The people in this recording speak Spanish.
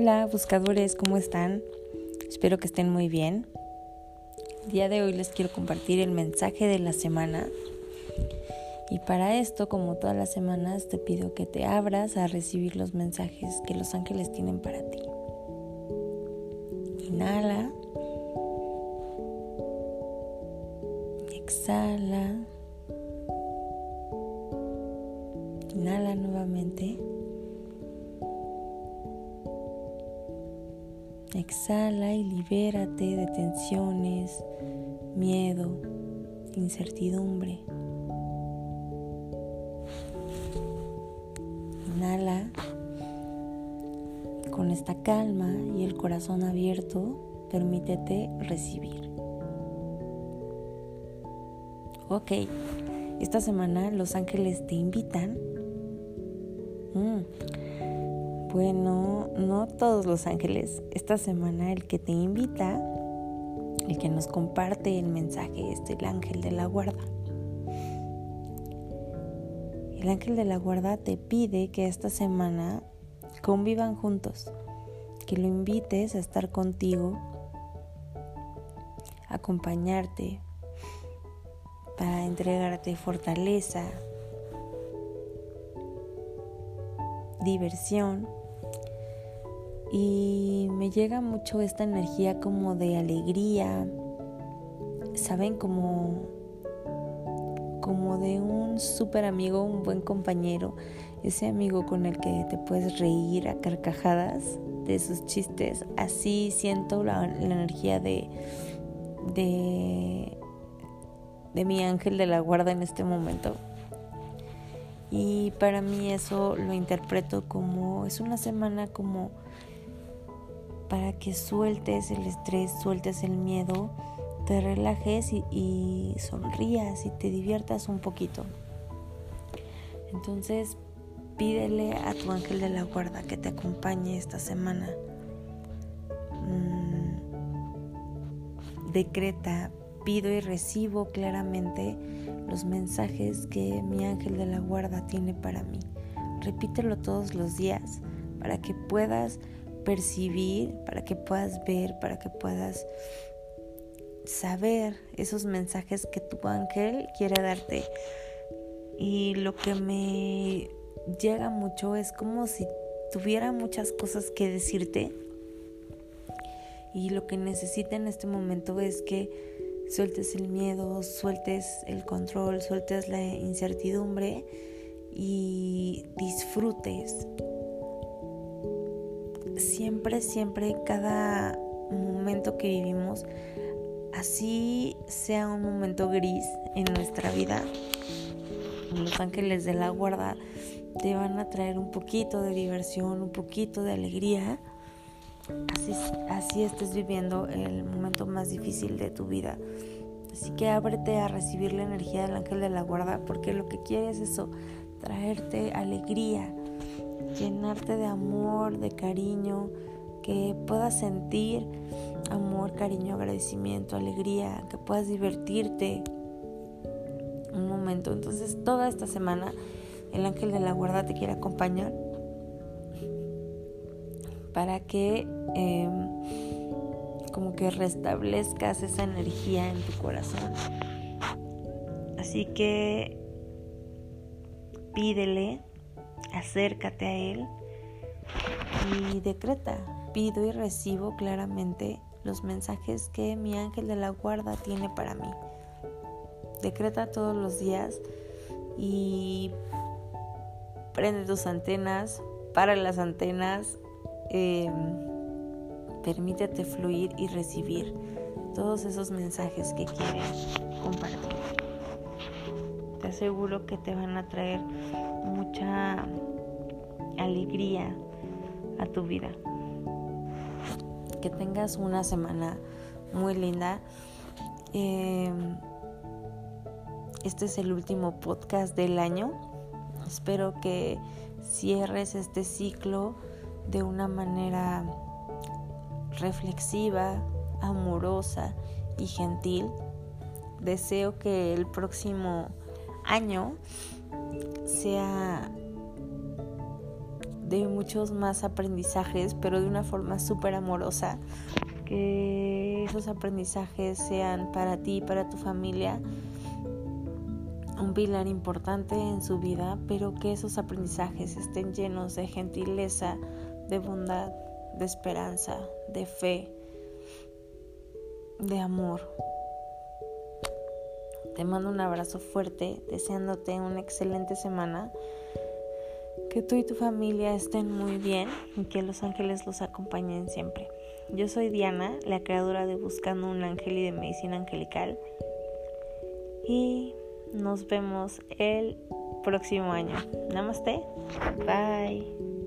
Hola buscadores, ¿cómo están? Espero que estén muy bien. El día de hoy les quiero compartir el mensaje de la semana. Y para esto, como todas las semanas, te pido que te abras a recibir los mensajes que los ángeles tienen para ti. Inhala. Exhala. Inhala nuevamente. Exhala y libérate de tensiones, miedo, incertidumbre. Inhala con esta calma y el corazón abierto, permítete recibir. Ok, esta semana los ángeles te invitan. Mm, bueno, no todos los ángeles. Esta semana el que te invita, el que nos comparte el mensaje es el ángel de la guarda. El ángel de la guarda te pide que esta semana convivan juntos, que lo invites a estar contigo, acompañarte, para entregarte fortaleza, diversión y me llega mucho esta energía como de alegría, saben como como de un súper amigo, un buen compañero, ese amigo con el que te puedes reír a carcajadas de sus chistes. Así siento la, la energía de, de, de mi ángel de la guarda en este momento. Y para mí eso lo interpreto como es una semana como para que sueltes el estrés, sueltes el miedo, te relajes y, sonrías y te diviertas un poquito. Entonces pídele a tu ángel de la guarda que te acompañe esta semana. Mm, decreta, pido y recibo claramente los mensajes que mi ángel de la guarda tiene para mí. Repítelo todos los días para que puedas percibir, para que puedas ver, para que puedas saber esos mensajes que tu ángel quiere darte. Y lo que me llega mucho es como si tuviera muchas cosas que decirte. Y lo que necesita en este momento es que sueltes el miedo, sueltes el control, sueltes la incertidumbre y disfrutes siempre, siempre, cada momento que vivimos, así sea un momento gris en nuestra vida, los ángeles de la guarda te van a traer un poquito de diversión, un poquito de alegría. Así, así estés viviendo el momento más difícil de tu vida. Así que ábrete a recibir la energía del ángel de la guarda porque lo que quiere es eso, traerte alegría, llenarte de amor, de cariño, que puedas sentir amor, cariño, agradecimiento, alegría, que puedas divertirte un momento. Entonces toda esta semana el ángel de la guarda te quiere acompañar para que em, como que restablezcas esa energía en tu corazón. Así que pídele acércate a Él y decreta, pido y recibo claramente los mensajes que mi ángel de la guarda tiene para mí. Decreta todos los días y prende tus antenas, para las antenas, em, permítete fluir y recibir todos esos mensajes que quieres compartir. Te aseguro que te van a traer mucha alegría a tu vida. Que tengas una semana muy linda. Em, este es el último podcast del año. Espero que cierres este ciclo de una manera reflexiva, amorosa y gentil. Deseo que el próximo año sea de muchos más aprendizajes, pero de una forma súper amorosa. Que esos aprendizajes sean para ti y para tu familia un pilar importante en su vida, pero que esos aprendizajes estén llenos de gentileza, de bondad, de esperanza, de fe, de amor. Te mando un abrazo fuerte, deseándote una excelente semana. Que tú y tu familia estén muy bien y que los ángeles los acompañen siempre. Yo soy Diana, la creadora de Buscando un Ángel y de Medicina Angelical. Y nos vemos el próximo año. Namaste. Bye.